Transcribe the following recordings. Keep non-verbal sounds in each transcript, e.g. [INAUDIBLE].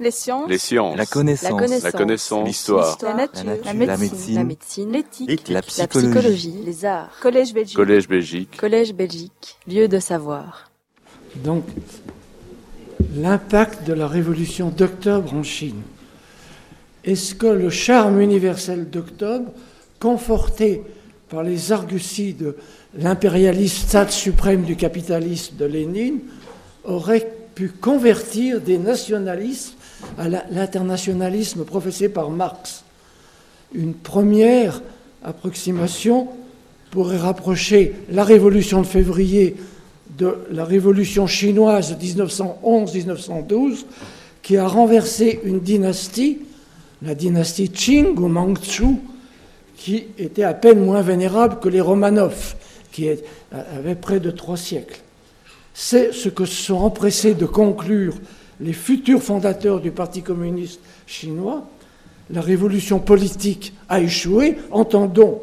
Les sciences. Les sciences. La connaissance. La connaissance. L'histoire. La nature. La La nature. médecine. La médecine. L'éthique. La La psychologie. psychologie. Les arts. Collège Belgique. Collège Belgique. Collège Belgique. Lieu de savoir. Donc, l'impact de la révolution d'octobre en Chine. Est-ce que le charme universel d'octobre, conforté par les arguties de l'impérialiste stade suprême du capitalisme de Lénine, aurait pu convertir des nationalistes à l'internationalisme professé par Marx Une première approximation pourrait rapprocher la révolution de février de la révolution chinoise de 1911-1912, qui a renversé une dynastie, la dynastie Qing ou Manchu, qui était à peine moins vénérable que les Romanov, qui avaient près de trois siècles. C'est ce que se sont empressés de conclure les futurs fondateurs du Parti communiste chinois. La révolution politique a échoué. Entendons,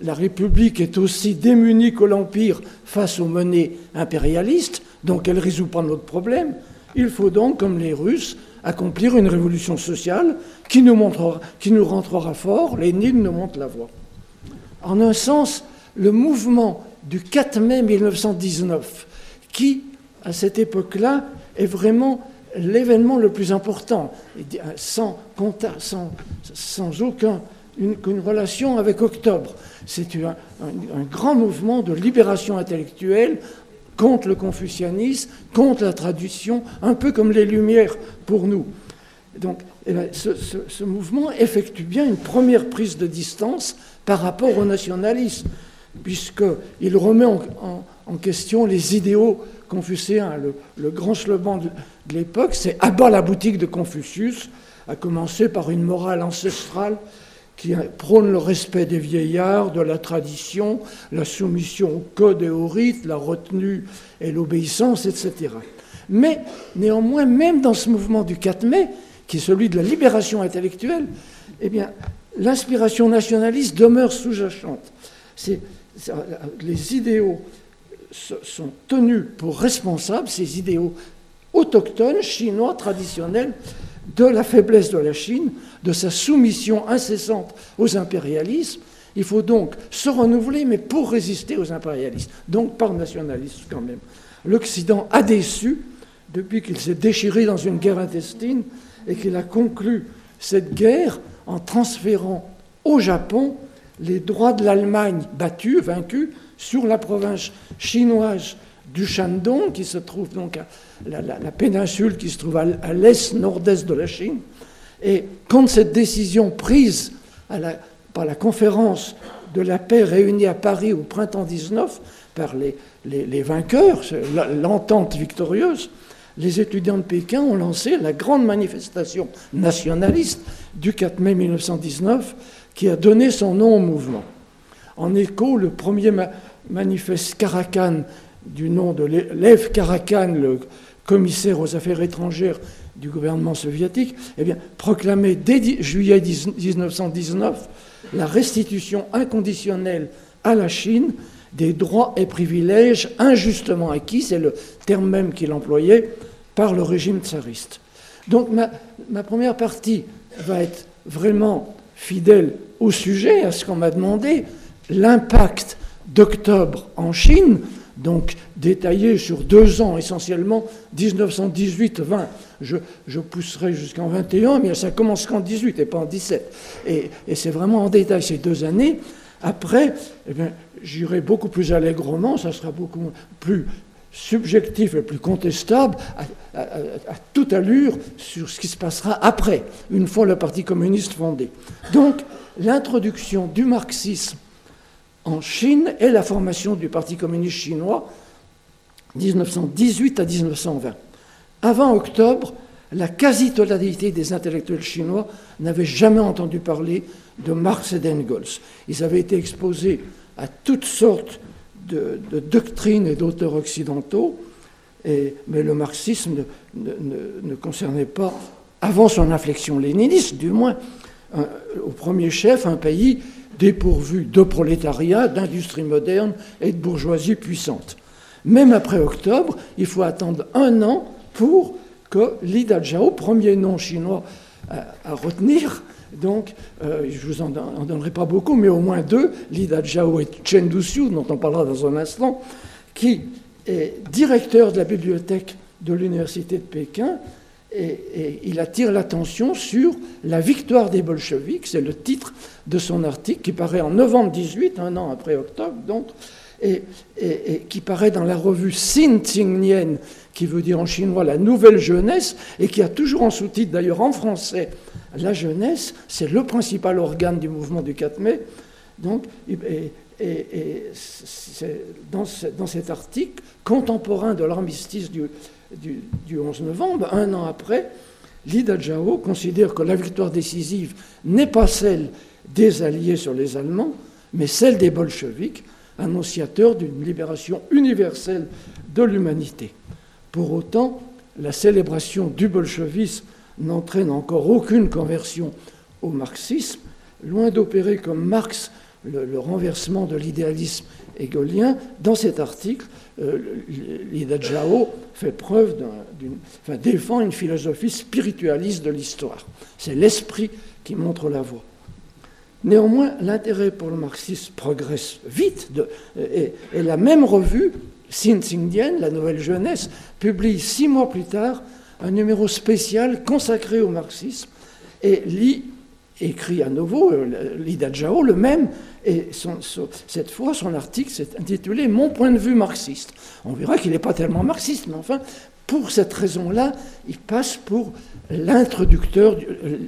la République est aussi démunie que l'Empire face aux monnaies impérialistes, donc elle ne résout pas notre problème. Il faut donc, comme les Russes, accomplir une révolution sociale qui nous, montrera, qui nous rentrera fort. Lénine nous montre la voie. En un sens, le mouvement du 4 mai 1919, qui, à cette époque-là, est vraiment l'événement le plus important, et sans, contact- aucun, une, relation avec Octobre. C'est un, grand mouvement de libération intellectuelle contre le confucianisme, contre la tradition, un peu comme les Lumières pour nous. Donc, eh ben, ce, mouvement effectue bien une première prise de distance par rapport au nationalisme, puisqu'il remet en question les idéaux confucéens. Le, le grand slogan de, l'époque, c'est « Abat la boutique de Confucius », à commencer par une morale ancestrale qui prône le respect des vieillards, de la tradition, la soumission au code et au rite, la retenue et l'obéissance, etc. Mais néanmoins, même dans ce mouvement du 4 mai, qui est celui de la libération intellectuelle, eh bien, l'inspiration nationaliste demeure sous-jacente. C'est- Les idéaux sont tenus pour responsables, ces idéaux autochtones, chinois, traditionnels, de la faiblesse de la Chine, de sa soumission incessante aux impérialismes. Il faut donc se renouveler, mais pour résister aux impérialistes, donc par nationalisme quand même. L'Occident a déçu depuis qu'il s'est déchiré dans une guerre intestine et qu'il a conclu cette guerre en transférant au Japon les droits de l'Allemagne battue, vaincue, sur la province chinoise du Shandong, qui se trouve donc à la, péninsule qui se trouve à, l'est nord-est de la Chine. Et contre cette décision prise la- par la conférence de la paix réunie à Paris au printemps 19 par les, les- vainqueurs, l'entente victorieuse, les étudiants de Pékin ont lancé la grande manifestation nationaliste du 4 mai 1919 qui a donné son nom au mouvement. En écho, le premier manifeste Karakan du nom de Lev Karakan, le commissaire aux affaires étrangères du gouvernement soviétique, eh bien, proclamait dès juillet 10 1919 la restitution inconditionnelle à la Chine des droits et privilèges injustement acquis, c'est le terme même qu'il employait, par le régime tsariste. Donc ma, ma première partie va être vraiment fidèle au sujet, à ce qu'on m'a demandé, l'impact d'octobre en Chine, donc détaillé sur deux ans essentiellement, 1918-20. Je, je pousserai jusqu'en 21, mais ça commence qu'en 18 et pas en 17. Et, et c'est vraiment en détail ces deux années. Après, eh j'irai beaucoup plus allègrement, ça sera beaucoup plus subjectif et plus contestable à- à toute allure sur ce qui se passera après, une fois le Parti communiste fondé. Donc, l'introduction du marxisme en Chine et la formation du Parti communiste chinois 1918 à 1920. Avant octobre, la quasi-totalité des intellectuels chinois n'avaient jamais entendu parler de Marx et d'Engels. Ils avaient été exposés à toutes sortes de, doctrines et d'auteurs occidentaux, mais le marxisme ne, concernait pas, avant son inflexion léniniste du moins, au premier chef, un pays dépourvu de prolétariat, d'industrie moderne et de bourgeoisie puissante. Même après octobre, il faut attendre un an pour que Li Dazhao, premier nom chinois à, retenir, donc euh, je ne vous en, donnerai pas beaucoup, mais au moins deux, Li Dazhao et Chen Duxiu, dont on parlera dans un instant, qui est directeur de la bibliothèque de l'université de Pékin, et, il attire l'attention sur la victoire des bolcheviks, c'est le titre de son article qui paraît en novembre 18, un an après octobre, donc, et, qui paraît dans la revue Xin Nian, qui veut dire en chinois la nouvelle jeunesse, et qui a toujours en sous-titre d'ailleurs en français la jeunesse, c'est le principal organe du mouvement du 4 mai. Donc, et, dans, dans, cet article contemporain de l'armistice du, du, 11 novembre, un an après, Lida Zhao considère que la victoire décisive n'est pas celle des Alliés sur les Allemands, mais celle des bolcheviks, annonciateurs d'une libération universelle de l'humanité. Pour autant, la célébration du bolchevisme n'entraîne encore aucune conversion au marxisme, loin d'opérer comme Marx le, renversement de l'idéalisme hegélien. Dans cet article, euh, Lida Zhao fait preuve d'une, enfin, défend une philosophie spiritualiste de l'histoire. C'est l'esprit qui montre la voie. Néanmoins, l'intérêt pour le marxisme progresse vite, et, la même revue, Xin Xingdian, la Nouvelle Jeunesse, publie six mois plus tard un numéro spécial consacré au marxisme, et lit, écrit à nouveau, euh, Lida Zhao, le même, et cette fois, son article s'est intitulé Mon point de vue marxiste. On verra qu'il n'est pas tellement marxiste, mais enfin, pour cette raison-là, il passe pour l'introducteur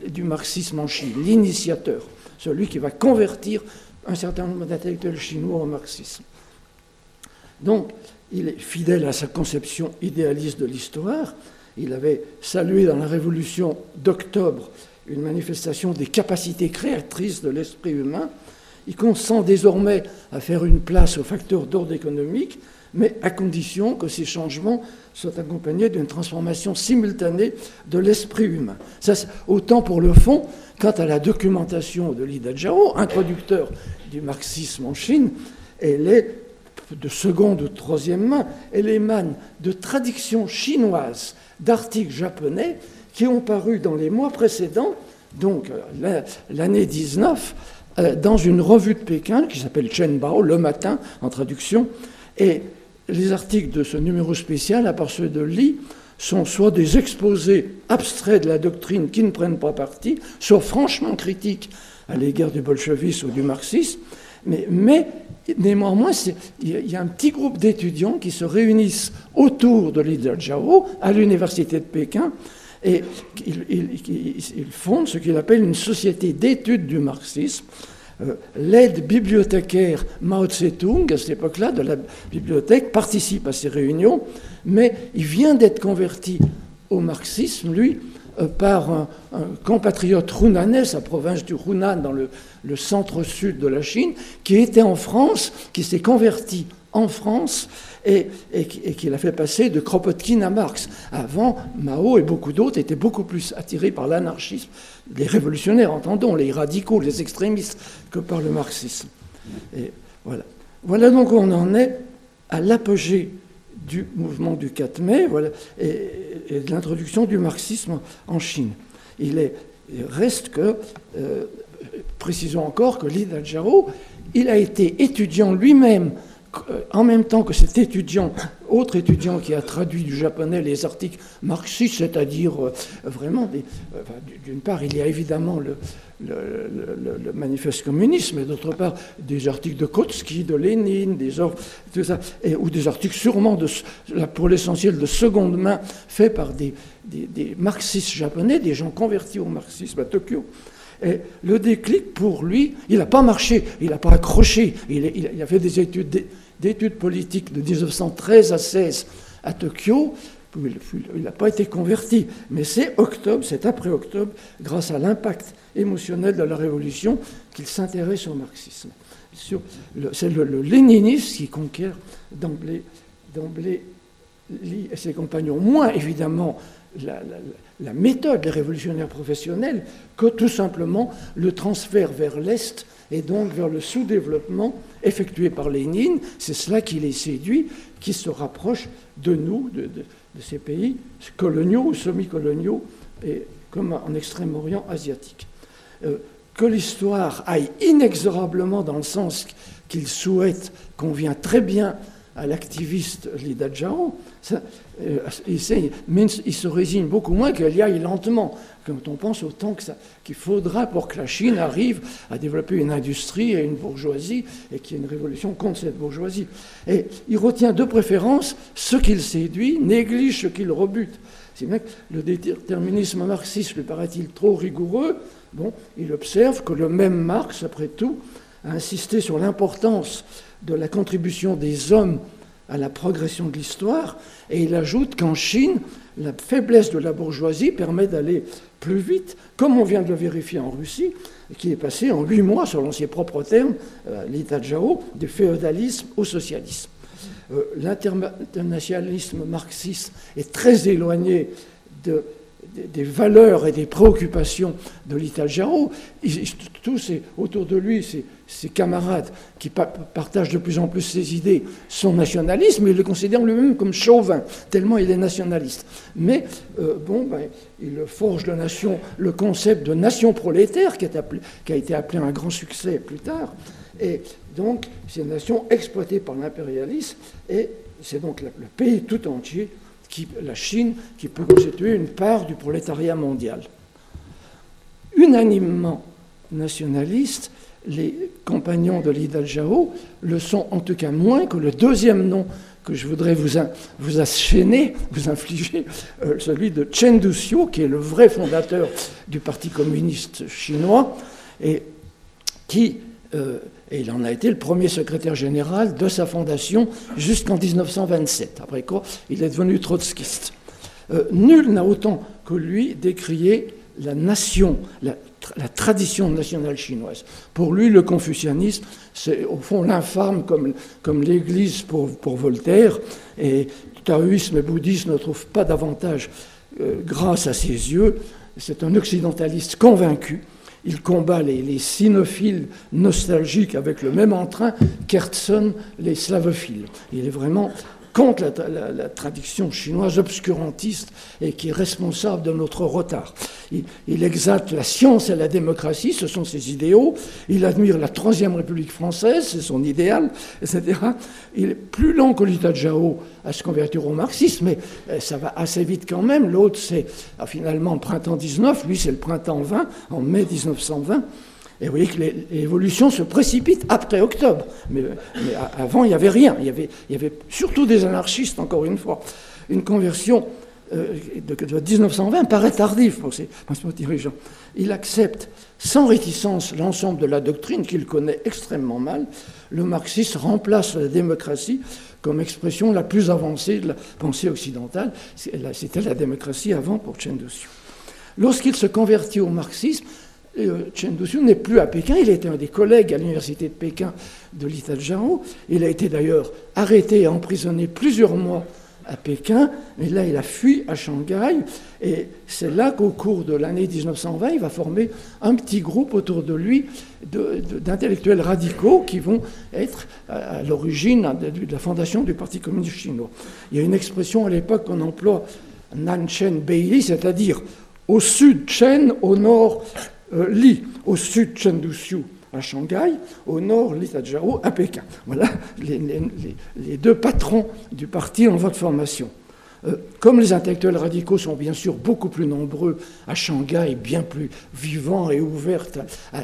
du, marxisme en Chine, l'initiateur, celui qui va convertir un certain nombre d'intellectuels chinois au marxisme. Donc, il est fidèle à sa conception idéaliste de l'histoire. Il avait salué dans la Révolution d'octobre une manifestation des capacités créatrices de l'esprit humain. Il consent désormais à faire une place aux facteurs d'ordre économique, mais à condition que ces changements soient accompagnés d'une transformation simultanée de l'esprit humain. Autant pour le fond, quant à la documentation de Lida Zhao, introducteur du marxisme en Chine, elle est de seconde ou de troisième main, elle émane de traductions chinoises d'articles japonais qui ont paru dans les mois précédents, donc euh, l'année 19, euh, dans une revue de Pékin qui s'appelle Chen Bao, le matin, en traduction. Et les articles de ce numéro spécial, à part ceux de Li, sont soit des exposés abstraits de la doctrine qui ne prennent pas parti, soit franchement critiques à l'égard du bolchevisme ou du marxisme. Mais, néanmoins, il y a un petit groupe d'étudiants qui se réunissent autour de Li Zhao à l'université de Pékin et il, fonde ce qu'il appelle une société d'études du marxisme. Euh, l'aide bibliothécaire Mao Tse-tung, à cette époque-là, de la bibliothèque, participe à ces réunions, mais il vient d'être converti au marxisme, lui, par un, compatriote runanais, sa province du Hunan, dans le, centre-sud de la Chine, qui était en France, qui s'est converti en France et, et, qui l'a fait passer de Kropotkin à Marx. Avant, Mao et beaucoup d'autres étaient beaucoup plus attirés par l'anarchisme, les révolutionnaires, entendons, les radicaux, les extrémistes, que par le marxisme. Et voilà. voilà donc où on en est à l'apogée du mouvement du 4 mai voilà, et, de l'introduction du marxisme en Chine. Il, est, reste que, euh, précisons encore que Li Dazhao, il a été étudiant lui-même en même temps que cet étudiant, autre étudiant qui a traduit du japonais les articles marxistes, c'est-à-dire euh, vraiment, euh, d'une part, il y a évidemment le, manifeste communiste, mais d'autre part, des articles de Kautsky, de Lénine, des ou des articles sûrement, pour l'essentiel, de seconde main, faits par des, marxistes japonais, des gens convertis au marxisme à Tokyo. Et le déclic, pour lui, il n'a pas marché, il n'a pas accroché. Il, a fait des études politiques de 1913 à 16 à Tokyo. Il n'a pas été converti, mais c'est octobre, c'est après octobre, grâce à l'impact émotionnel de la Révolution, qu'il s'intéresse au marxisme. C'est le, léninisme qui conquiert d'emblée et ses compagnons, moins évidemment la, méthode des révolutionnaires professionnels que tout simplement le transfert vers l'Est et donc vers le sous-développement effectué par Lénine. C'est cela qui les séduit, qui se rapproche de nous, de, ces pays coloniaux ou semi-coloniaux, et comme en Extrême-Orient asiatique. Euh, que l'histoire aille inexorablement dans le sens qu'il souhaite convient très bien à l'activiste Lida Jao, euh, il, il, se résigne beaucoup moins qu'elle y aille lentement, quand on pense au temps qu'il faudra pour que la Chine arrive à développer une industrie et une bourgeoisie, et qu'il y ait une révolution contre cette bourgeoisie. Et il retient de préférence ce qu'il séduit, néglige ce qu'il rebute. Si le déterminisme marxiste lui paraît-il trop rigoureux, bon, il observe que le même Marx, après tout, a insisté sur l'importance de la contribution des hommes à la progression de l'histoire, et il ajoute qu'en Chine, la faiblesse de la bourgeoisie permet d'aller plus vite, comme on vient de le vérifier en Russie, qui est passé en huit mois, selon ses propres termes, euh, l'état Jao, du féodalisme au socialisme. Euh, l'internationalisme marxiste est très éloigné de des, valeurs et des préoccupations de l'Ital-Jaro. Tous autour de lui, ses, camarades qui partagent de plus en plus ses idées, son nationalisme, il le considère lui-même comme chauvin, tellement il est nationaliste. Mais, euh, bon, ben, il forge de nation, le concept de nation prolétaire, qui, a été appelé un grand succès plus tard. Et donc, c'est une nation exploitée par l'impérialisme, et c'est donc le pays tout entier la Chine qui peut constituer une part du prolétariat mondial. Unanimement nationalistes, les compagnons de Li Daljao le sont en tout cas moins que le deuxième nom que je voudrais vous, vous aschaîner, [LAUGHS] vous infliger, euh, celui de Chen Duxiu, qui est le vrai fondateur du Parti communiste chinois, et qui euh, et il en a été le premier secrétaire général de sa fondation jusqu'en 1927. Après quoi, il est devenu trotskiste. Euh, nul n'a autant que lui décrié la nation, la, tradition nationale chinoise. Pour lui, le confucianisme, c'est au fond l'infâme comme, comme l'Église pour, pour, Voltaire, et taoïsme et bouddhisme ne trouvent pas davantage euh, grâce à ses yeux. C'est un occidentaliste convaincu il combat les, les, sinophiles nostalgiques avec le même entrain qu'Hertzen les slavophiles. Il est vraiment contre la, tradition chinoise obscurantiste et qui est responsable de notre retard. Il, il, exalte la science et la démocratie, ce sont ses idéaux. Il admire la Troisième République française, c'est son idéal, etc. Il est plus lent que l'État de Jao à se convertir au marxisme, mais euh, ça va assez vite quand même. L'autre, c'est ah, finalement le printemps 19, lui, c'est le printemps 20, en mai 1920. Et vous voyez que l'évolution se précipite après octobre. Mais, avant, il n'y avait rien. Il y avait, surtout des anarchistes, encore une fois. Une conversion euh, de, 1920 paraît tardive pour ces dirigeants. Il accepte sans réticence l'ensemble de la doctrine qu'il connaît extrêmement mal. Le marxisme remplace la démocratie comme expression la plus avancée de la pensée occidentale. C'était la démocratie avant pour Chen. Lorsqu'il se convertit au marxisme, euh, Chen Duxiu n'est plus à Pékin, il était un des collègues à l'université de Pékin de Zhao. Il a été d'ailleurs arrêté et emprisonné plusieurs mois à Pékin, mais là il a fui à Shanghai, et c'est là qu'au cours de l'année 1920, il va former un petit groupe autour de lui d'intellectuels radicaux qui vont être à, l'origine de, la fondation du Parti communiste chinois. Il y a une expression à l'époque qu'on emploie, Nanchen Beili, c'est-à-dire au sud Chen, au nord euh, Li, au sud Duxiu à Shanghai, au nord Li Tadjao à Pékin. Voilà les, deux patrons du parti en voie de formation. Euh, comme les intellectuels radicaux sont bien sûr beaucoup plus nombreux à Shanghai, bien plus vivants et ouverts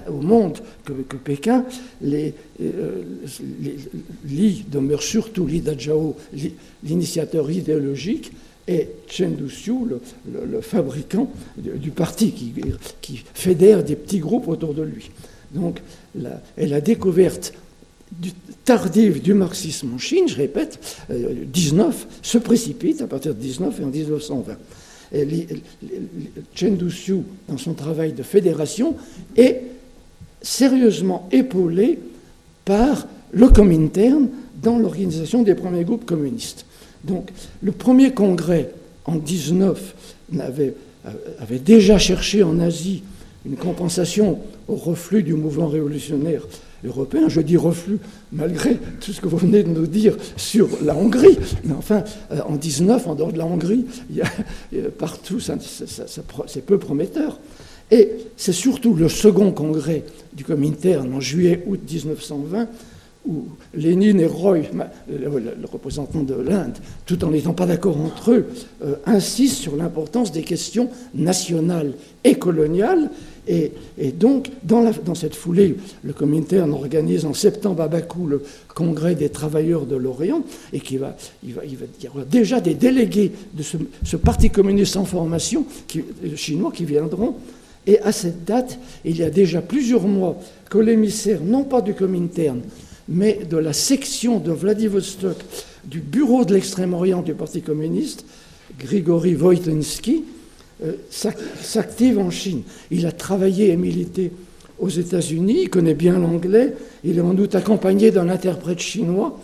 au monde que, Pékin, euh, Li demeure surtout Li Dajao, l'initiateur idéologique, et Chen Duxiu, le, fabricant du, parti, qui, fédère des petits groupes autour de lui. Donc, la, et la découverte tardive du marxisme en Chine, je répète, 19, euh, se précipite à partir de 19 et en 1920. Et Chen Duxiu, dans son travail de fédération, est sérieusement épaulé par le Comintern dans l'organisation des premiers groupes communistes. Donc, le premier congrès en 19 avait, avait déjà cherché en Asie une compensation au reflux du mouvement révolutionnaire européen. Je dis reflux malgré tout ce que vous venez de nous dire sur la Hongrie. Mais enfin, euh, en 19, en dehors de la Hongrie, partout, c'est peu prometteur. Et c'est surtout le second congrès du Comintern en juillet-août 1920 où Lénine et Roy, le, représentant de l'Inde, tout en n'étant pas d'accord entre eux, euh, insistent sur l'importance des questions nationales et coloniales et, donc, dans, cette foulée, le Comintern organise en septembre à Bakou le congrès des travailleurs de l'Orient, et il, va, y aura déjà des délégués de ce, parti communiste en formation qui, chinois qui viendront. Et à cette date, il y a déjà plusieurs mois que l'émissaire, non pas du Comintern, mais de la section de Vladivostok du bureau de l'extrême-orient du Parti communiste, Grigory Wojtensky, euh, s'active en Chine. Il a travaillé et milité aux États-Unis, il connaît bien l'anglais, il est en doute accompagné d'un interprète chinois,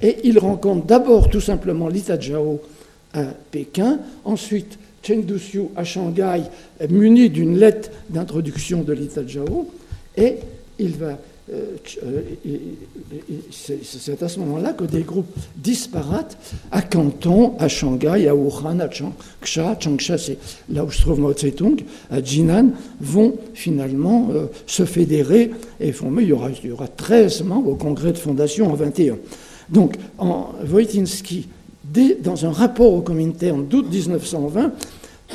et il rencontre d'abord tout simplement Lita Zhao à Pékin, ensuite Chen Duxiu à Shanghai, muni d'une lettre d'introduction de Lita Zhao, et il va c'est à ce moment-là que des groupes disparates à Canton, à Shanghai, à Wuhan, à Changsha, Changsha c'est là où se trouve Mao Tse-tung, à Jinan, vont finalement euh, se fédérer et former. Il y, aura, il aura 13 membres au congrès de fondation en 21. Donc, en Wojtinski, dans un rapport au Comintern d'août 1920,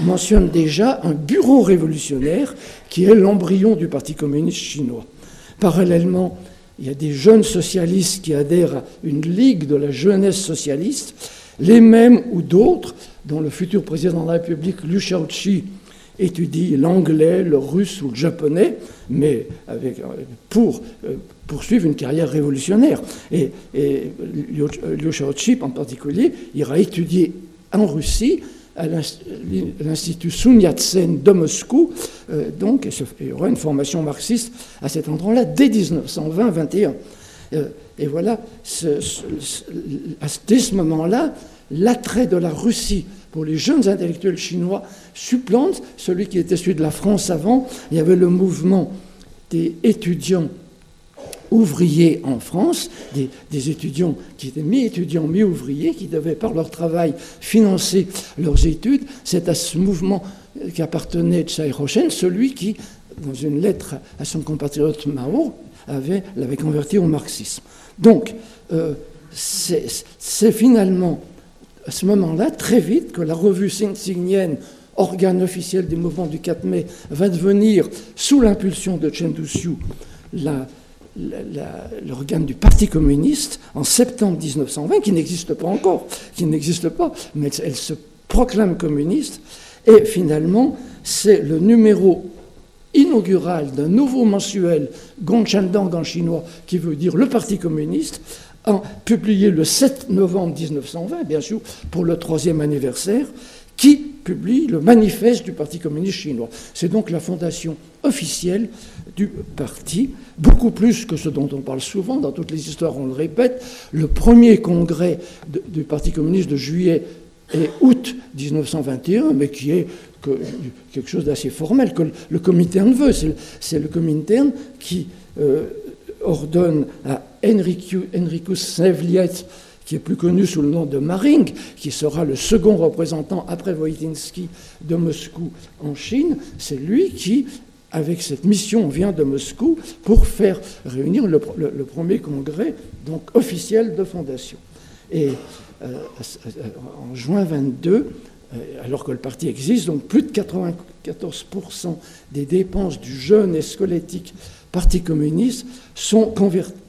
mentionne déjà un bureau révolutionnaire qui est l'embryon du Parti communiste chinois. Parallèlement, il y a des jeunes socialistes qui adhèrent à une ligue de la jeunesse socialiste, les mêmes ou d'autres, dont le futur président de la République, Liu Shaoqi, étudie l'anglais, le russe ou le japonais, mais avec, pour euh, poursuivre une carrière révolutionnaire. Et, Liu Shaoqi, en particulier, ira étudier en Russie à l'Institut Sun Yat-sen de Moscou. Euh, donc, il y aura une formation marxiste à cet endroit-là dès 1920-21. Euh, et voilà, dès ce moment-là, l'attrait de la Russie pour les jeunes intellectuels chinois supplante celui qui était celui de la France avant. Il y avait le mouvement des étudiants ouvriers en France, des, étudiants qui étaient mi-étudiants, mi-ouvriers, qui devaient par leur travail financer leurs études. C'est à ce mouvement qu'appartenait Tsai Rochen, celui qui, dans une lettre à son compatriote Mao, avait, l'avait converti au marxisme. Donc, euh, c'est finalement à ce moment-là, très vite, que la revue Signienne, organe officiel du mouvement du 4 mai, va devenir, sous l'impulsion de Chen Duxiu, la, l'organe du Parti communiste en septembre 1920, qui n'existe pas encore, qui n'existe pas, mais elle se proclame communiste, et finalement, c'est le numéro inaugural d'un nouveau mensuel, Gonchandang en chinois, qui veut dire le Parti communiste, a publié le 7 novembre 1920, bien sûr, pour le troisième anniversaire, qui publie le manifeste du Parti communiste chinois. C'est donc la fondation officielle du parti, beaucoup plus que ce dont on parle souvent, dans toutes les histoires on le répète, le premier congrès du Parti communiste de juillet et août 1921, mais qui est quelque chose d'assez formel, que le Comintern veut. C'est le Comintern qui euh, ordonne à Enricus Snevliet qui est plus connu sous le nom de Maring, qui sera le second représentant après Wojtinski de Moscou en Chine, c'est lui qui, avec cette mission, vient de Moscou pour faire réunir le, premier congrès donc officiel de fondation. Et euh, en juin 22, euh, alors que le parti existe, donc plus de 94% des dépenses du jeune et squelettique Parti communiste sont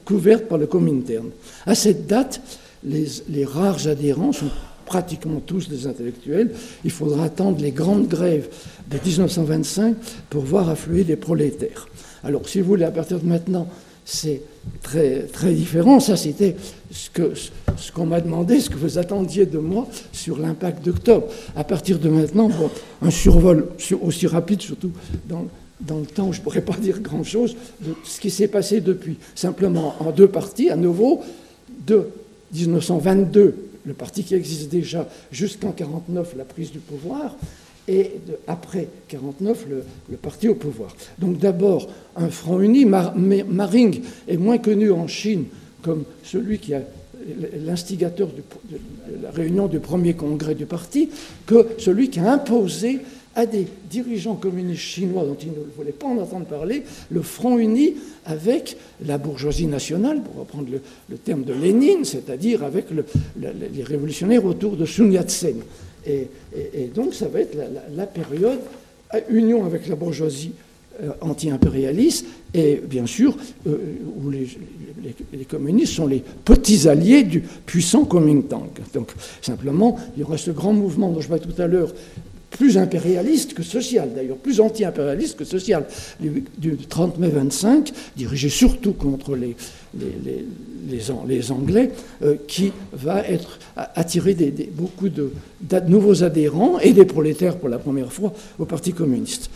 couvertes par le Comintern. À cette date, les, rares adhérents sont pratiquement tous des intellectuels. Il faudra attendre les grandes grèves de 1925 pour voir affluer des prolétaires. Alors, si vous voulez, à partir de maintenant, c'est très, très différent. Ça, c'était ce qu'on ce m'a demandé, ce que vous attendiez de moi sur l'impact d'octobre. À partir de maintenant, bon, un survol aussi rapide, surtout dans, dans le temps, je ne pourrais pas dire grand-chose de ce qui s'est passé depuis. Simplement, en deux parties, à nouveau, de 1922 le parti qui existe déjà jusqu'en 49, la prise du pouvoir, et après 49, le, parti au pouvoir. Donc d'abord, un front uni. Maring est moins connu en Chine comme celui qui a l'instigateur de la réunion du premier congrès du parti que celui qui a imposé à des dirigeants communistes chinois dont ils ne voulaient pas en entendre parler, le front uni avec la bourgeoisie nationale, pour reprendre le, terme de Lénine, c'est-à-dire avec les révolutionnaires autour de Sun Yat-sen. Et, donc ça va être la, période à union avec la bourgeoisie euh, anti-impérialiste et bien sûr euh, où les, les, communistes sont les petits alliés du puissant Kuomintang. Donc simplement, il y aura ce grand mouvement dont je parlais tout à l'heure plus impérialiste que social, d'ailleurs, plus anti-impérialiste que social, du, 30 mai 25, dirigé surtout contre les, les, Anglais, euh, qui va être attirer beaucoup de, nouveaux adhérents et des prolétaires pour la première fois au Parti communiste.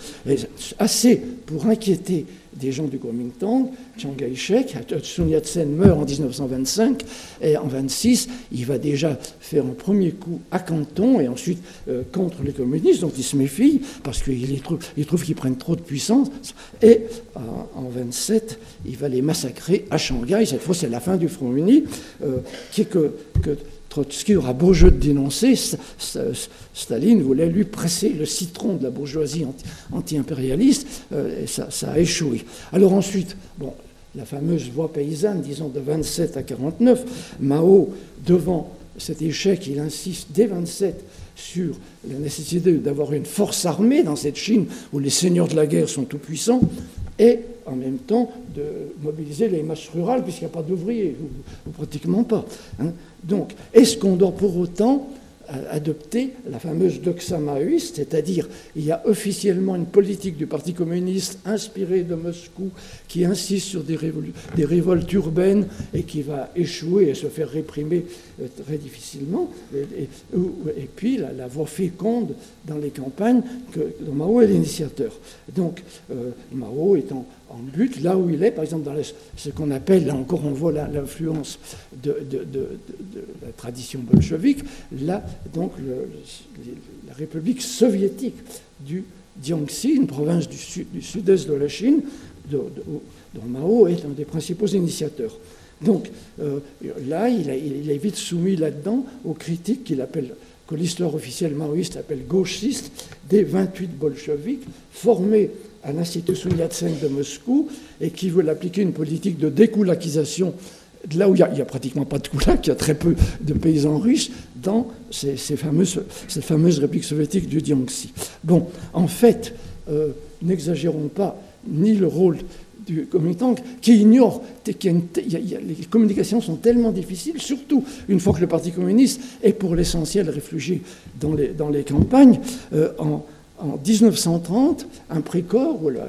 assez pour inquiéter des gens du Kuomintang, Chiang Kai-shek, Sun Yat-sen meurt en 1925, et en 26, il va déjà faire un premier coup à Canton, et ensuite euh, contre les communistes, dont il se méfie, parce qu'il trouve, il trouve qu'ils prennent trop de puissance, et en 27, il va les massacrer à Shanghai, cette fois c'est la fin du Front Uni, euh, qui est que Trotsky aura beau jeu de dénoncer, Staline voulait lui presser le citron de la bourgeoisie anti-impérialiste, euh, et ça, a échoué. Alors ensuite, la fameuse voie paysanne, disons de 27 à 49, Mao, devant cet échec, il insiste dès 27 sur la nécessité d'avoir une force armée dans cette Chine où les seigneurs de la guerre sont tout puissants, et en même temps de mobiliser les masses rurales, puisqu'il n'y a pas d'ouvriers, ou, pratiquement pas. Hein. Donc, est-ce qu'on doit pour autant adopter la fameuse doxa maoïste, c'est-à-dire il y a officiellement une politique du Parti communiste inspirée de Moscou qui insiste sur des, révoltes urbaines et qui va échouer et se faire réprimer euh, très difficilement, et, puis la, voie féconde dans les campagnes que, dont Mao est l'initiateur. Donc euh, Mao étant en but, là où il est, par exemple dans ce qu'on appelle, là encore on voit l'influence de, la tradition bolchevique, là donc la République soviétique du Jiangxi, une province du, sud, est de la Chine, dont Mao est un des principaux initiateurs. Donc euh, là, il, est vite soumis là-dedans aux critiques qu'il appelle, que l'histoire officielle maoïste appelle gauchistes, des 28 bolcheviques formés à l'Institut Sun Yat-sen de Moscou et qui veulent appliquer une politique de découlakisation là où il n'y a, pratiquement pas de koulak, il y a très peu de paysans riches dans ces, fameuses, ces fameuses républiques soviétiques du Jiangxi. Bon, en fait, euh, n'exagérons pas ni le rôle du Kuomintang, qui ignore les communications sont tellement difficiles, surtout une fois que le Parti communiste est pour l'essentiel réfugié dans les, campagnes. Euh, en, en 1930, un précor, ou la,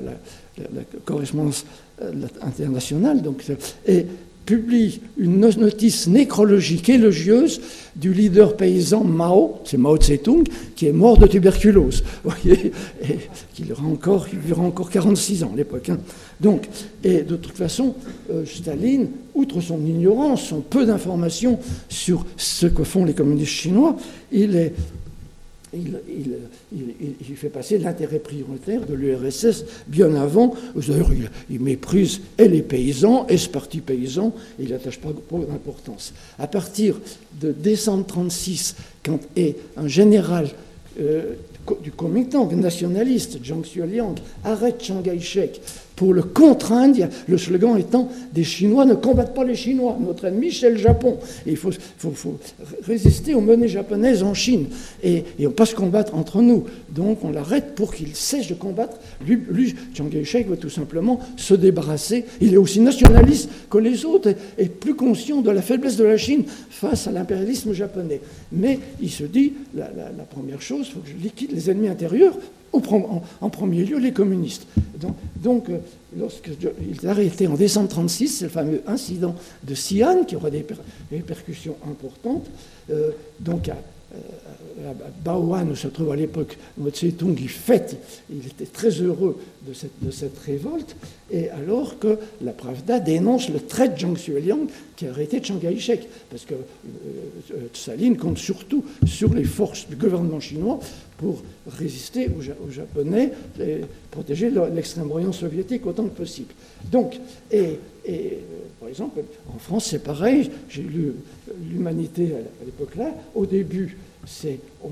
correspondance euh, internationale, donc, est publie une notice nécrologique élogieuse du leader paysan Mao, c'est Mao Tse-tung, qui est mort de tuberculose. Vous voyez, et qu'il aura encore, il encore 46 ans à l'époque. Hein. Donc, et de toute façon, euh, Staline, outre son ignorance, son peu d'informations sur ce que font les communistes chinois, il est il, fait passer l'intérêt prioritaire de l'URSS bien avant. D'ailleurs, il, méprise et les paysans et ce parti paysan, il n'attache pas beaucoup d'importance. À partir de décembre 1936, quand un général euh, du Kuomintang nationaliste, Jiang Xueliang, arrête Chiang Kai-shek pour le contraindre, le slogan étant Des Chinois ne combattent pas les Chinois, notre ennemi c'est le Japon. Il faut, résister aux menées japonaises en Chine et, et pas se combattre entre nous. Donc on l'arrête pour qu'il cesse de combattre. Lui, lui Chiang Kai-shek veut tout simplement se débarrasser. Il est aussi nationaliste que les autres et, plus conscient de la faiblesse de la Chine face à l'impérialisme japonais. Mais il se dit la, première chose, il faut que je liquide les ennemis intérieurs en, premier lieu les communistes. Donc, euh, lorsqu'il est arrêté en décembre 1936, c'est le fameux incident de Xi'an qui aura des répercussions importantes. Euh, donc, euh, à Baoan, où se trouve à l'époque Mao Tse-tung, il il était très heureux de cette, révolte, et alors que la Pravda dénonce le trait de Zhang Xueliang qui a arrêté Chiang Kai-shek, parce que euh, compte surtout sur les forces du gouvernement chinois pour résister aux, Japonais protéger l'extrême-orient soviétique autant que possible. Donc, et, et par exemple, en France, c'est pareil, j'ai lu l'humanité à l'époque là, au début, on,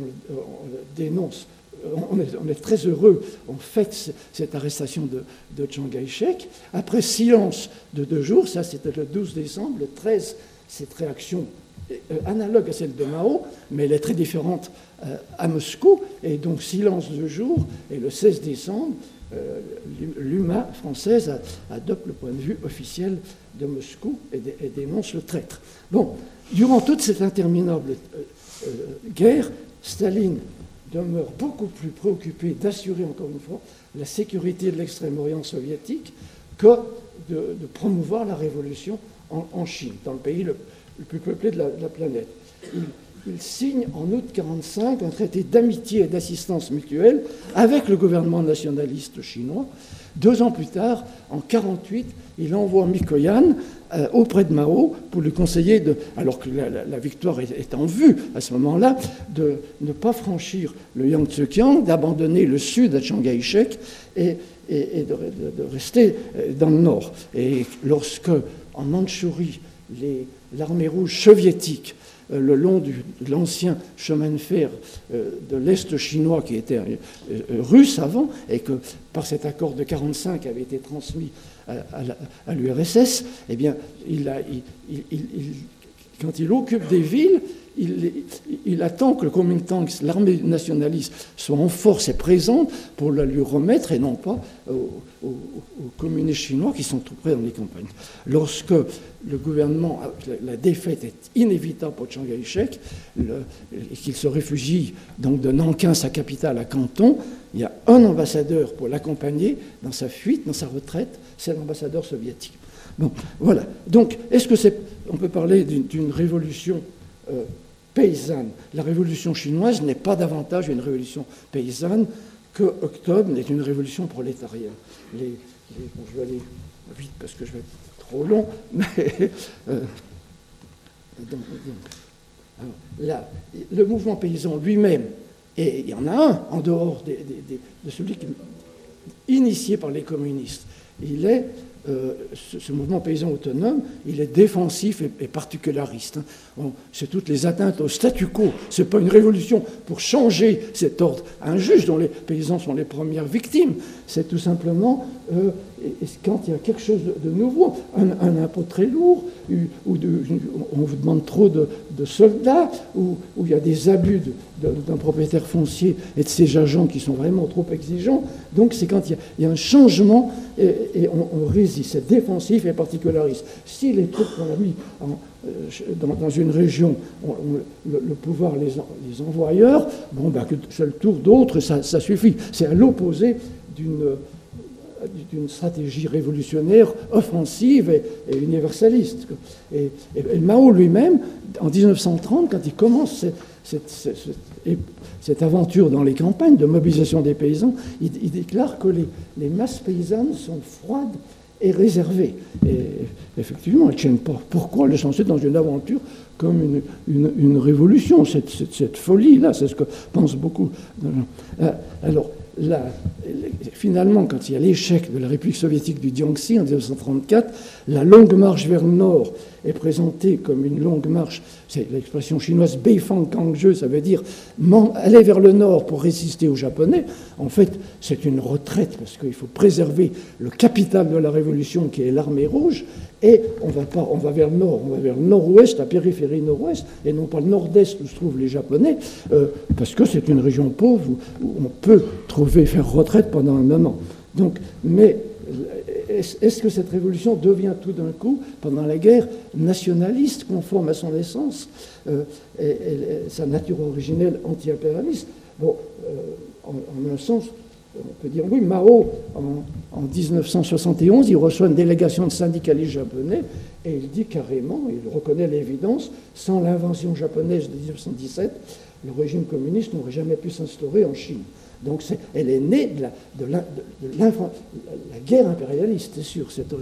dénonce, on est, très heureux, on fête cette arrestation de, de Chiang Kai-shek. Après silence de deux jours, ça c'était le 12 décembre, le 13, cette réaction euh, analogue à celle de Mao, mais elle est très différente euh, à Moscou, et donc silence de jour, et le 16 décembre, euh, l'UMA française adopte le point de vue officiel de Moscou et, dénonce le traître. Bon, durant toute cette interminable euh, guerre, Staline demeure beaucoup plus préoccupé d'assurer, encore une fois, la sécurité de l'extrême-orient soviétique que de, promouvoir la révolution en, Chine, dans le pays le, plus peuplé de la, planète. Il, signe en août 1945 un traité d'amitié et d'assistance mutuelle avec le gouvernement nationaliste chinois. Deux ans plus tard, en 1948, il envoie Mikoyan euh, auprès de Mao pour lui conseiller, de, alors que la, victoire est, en vue à ce moment-là, de ne pas franchir le Yangtze-Kiang, d'abandonner le sud à Chiang Kai-shek et, de, rester euh, dans le nord. Et lorsque, en Mandchourie, l'armée rouge soviétique euh, le long de l'ancien chemin de fer de l'Est chinois qui était russe avant, et que par cet accord de 1945 avait été transmis à, l'URSS, eh bien, il quand il occupe des villes, il, attend que le Kuomintang, l'armée nationaliste, soit en force et présente pour la lui remettre et non pas aux, communistes chinois qui sont tout près dans les campagnes. Lorsque le gouvernement, la, défaite est inévitable pour Chiang Kai-shek et qu'il se réfugie donc de Nankin, sa capitale, à Canton, il y a un ambassadeur pour l'accompagner dans sa fuite, dans sa retraite, c'est l'ambassadeur soviétique. Bon, voilà. Donc, est-ce que c'est, on peut parler d'une révolution euh, paysanne La révolution chinoise n'est pas davantage une révolution paysanne que Octobre n'est une révolution prolétarienne. Je vais aller vite parce que je vais être trop long, [LAUGHS] mais euh, le mouvement paysan lui-même, et il y en a un en dehors de celui qui, initié par les communistes, il est euh, ce, mouvement paysan autonome, il est défensif et, particulariste. Hein. c'est toutes les atteintes au statu quo. Ce n'est pas une révolution pour changer cet ordre injuste dont les paysans sont les premières victimes. C'est tout simplement euh, quand il y a quelque chose de nouveau, un, impôt très lourd, ou on vous demande trop de, soldats, ou, il y a des abus d'un propriétaire foncier et de ses agents qui sont vraiment trop exigeants. Donc c'est quand il y, a, un changement et, on, résiste. C'est défensif et particulariste. Si les troupes qu'on a mis euh, dans, une région, le, pouvoir les, les envoyeurs, bon, ben, c'est le tour d'autres, ça, ça suffit. C'est à l'opposé d'une d'une stratégie révolutionnaire offensive et, universaliste. Et, Mao lui-même, en 1930, quand il commence cette, aventure dans les campagnes de mobilisation des paysans, il, déclare que les, masses paysannes sont froides et réservées. Et effectivement, elles ne tiennent pas. Pourquoi le lancer dans une aventure comme une, révolution, cette, folie-là? C'est ce que pensent beaucoup. Euh, finalement, quand il y a l'échec de la République soviétique du Jiangxi en 1934, la longue marche vers le nord est présentée comme une longue marche, c'est l'expression chinoise Beifang Kangzhe, ça veut dire aller vers le nord pour résister aux Japonais. En fait, c'est une retraite parce qu'il faut préserver le capital de la révolution qui est l'armée rouge, et on va, pas, on va vers le nord, on va vers le nord-ouest, la périphérie nord-ouest, et non pas le nord-est où se trouvent les Japonais, euh, parce que c'est une région pauvre où, on peut trouver, faire retraite pendant un moment. Donc, mais est-ce que cette révolution devient tout d'un coup, pendant la guerre, nationaliste, conforme à son essence, euh, et, sa nature originelle anti-impérialiste? Bon, euh, en, en, un sens, on peut dire oui, Mao, en, 1971, il reçoit une délégation de syndicalistes japonais et il dit carrément, il reconnaît l'évidence, sans l'invention japonaise de 1917, le régime communiste n'aurait jamais pu s'instaurer en Chine. Donc elle est née de, la, guerre impérialiste, c'est sûr, cette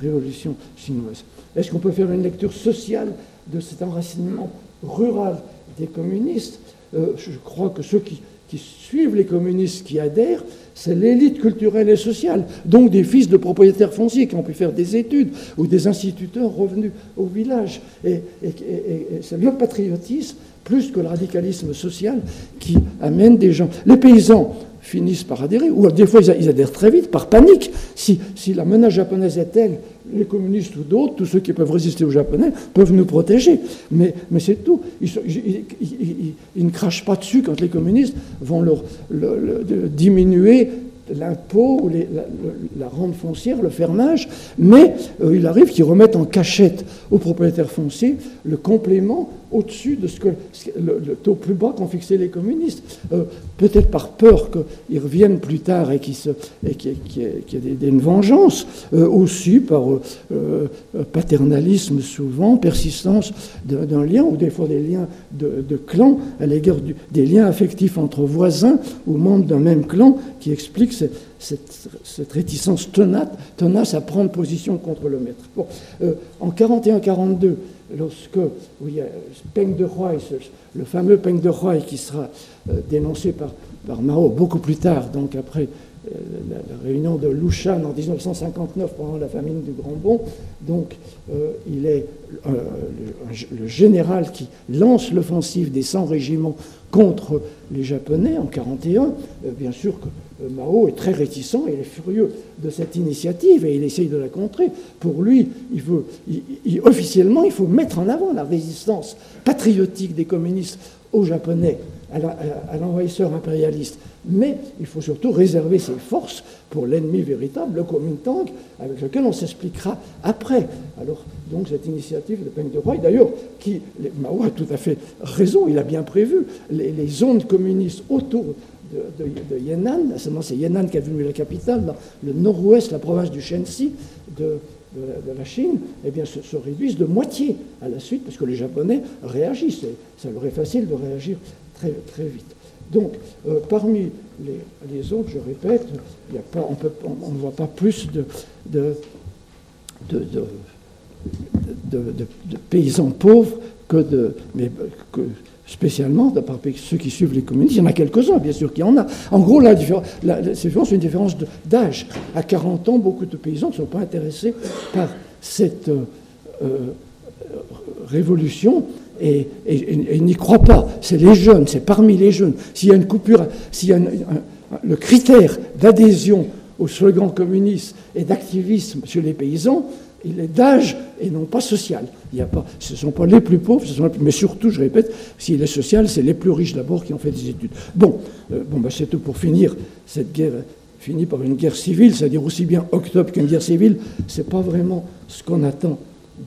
révolution chinoise. Est-ce qu'on peut faire une lecture sociale de cet enracinement rural des communistes? Euh, Je crois que ceux qui, qui suivent les communistes, qui adhèrent, c'est l'élite culturelle et sociale, donc des fils de propriétaires fonciers qui ont pu faire des études, ou des instituteurs revenus au village. Et, c'est le patriotisme, plus que le radicalisme social, qui amène des gens. Les paysans finissent par adhérer, ou des fois ils adhèrent très vite, par panique. Si, si la menace japonaise est telle les communistes ou d'autres, tous ceux qui peuvent résister aux Japonais, peuvent nous protéger. Mais, mais c'est tout. Ils, ne crachent pas dessus quand les communistes vont leur, diminuer l'impôt la, rente foncière, le fermage, mais euh, il arrive qu'ils remettent en cachette aux propriétaires fonciers le complément au-dessus de ce que le, taux plus bas qu'ont fixé les communistes. Euh, peut-être par peur qu'ils reviennent plus tard et qu'il y, ait une vengeance, euh, aussi par paternalisme souvent, persistance d'un lien, ou des fois des liens de, de clan, à l'égard des liens affectifs entre voisins ou membres d'un même clan qui expliquent cette, réticence tenace, à prendre position contre le maître. Euh, en 41-42, lorsque oui, Peng de Huai, le fameux Peng de Huai qui sera euh, dénoncé par, Mao beaucoup plus tard, donc après euh, la, réunion de Lushan en 1959 pendant la famine du Grand Bond. Donc, il est le, général qui lance l'offensive des 100 régiments contre les Japonais en 1941. bien sûr que euh, Mao est très réticent, il est furieux de cette initiative et il essaye de la contrer. Pour lui, officiellement, il faut mettre en avant la résistance patriotique des communistes aux Japonais, à l'envahisseur impérialiste. Mais il faut surtout réserver ses forces pour l'ennemi véritable, le Kuomintang, avec lequel on s'expliquera après. Alors, donc, cette initiative de Peng de Roy, d'ailleurs, qui, Mao a tout à fait raison, il a bien prévu les zones communistes autour de, de, seulement c'est Yan'an qui est devenu la capitale, le nord-ouest, la province du Shenxi de, la Chine, eh bien, se, réduisent de moitié à la suite, parce que les Japonais réagissent. Ça leur est facile de réagir très, vite. Donc, euh, parmi les, autres, je répète, a on ne voit pas plus de, de, de, paysans pauvres que de. Spécialement, d'après ceux qui suivent les communistes, il y en a quelques-uns, bien sûr qu'il y en a. En gros, la, c'est une différence d'âge. À 40 ans, beaucoup de paysans ne sont pas intéressés par cette euh, euh, révolution et, n'y croient pas. C'est les jeunes, c'est parmi les jeunes. S'il y a une coupure, s'il y a le critère d'adhésion au slogan communiste et d'activisme chez les paysans, il est d'âge et non pas social. Il y a pas, ce ne sont pas les plus pauvres, mais surtout, je répète, s'il est social, c'est les plus riches d'abord qui ont fait des études. Bon, euh, bon bah, c'est tout pour finir. Cette guerre finit par une guerre civile, c'est-à-dire aussi bien octobre qu'une guerre civile. Ce n'est pas vraiment ce qu'on attend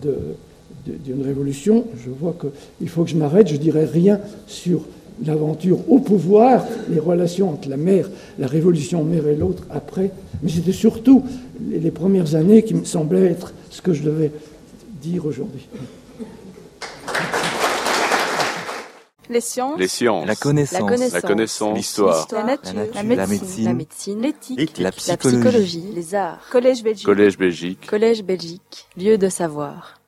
d'une révolution. Je vois qu'il faut que je m'arrête, je dirai rien sur l'aventure au pouvoir, les relations entre la mère, la révolution mère et l'autre après, mais c'était surtout les premières années qui me semblaient être ce que je devais dire aujourd'hui. Les sciences. La connaissance. La connaissance. L'histoire. La, nature. La médecine. L'éthique. La, psychologie. Les arts. Collège Belgique. Collège Belgique. Collège Belgique. Lieu de savoir.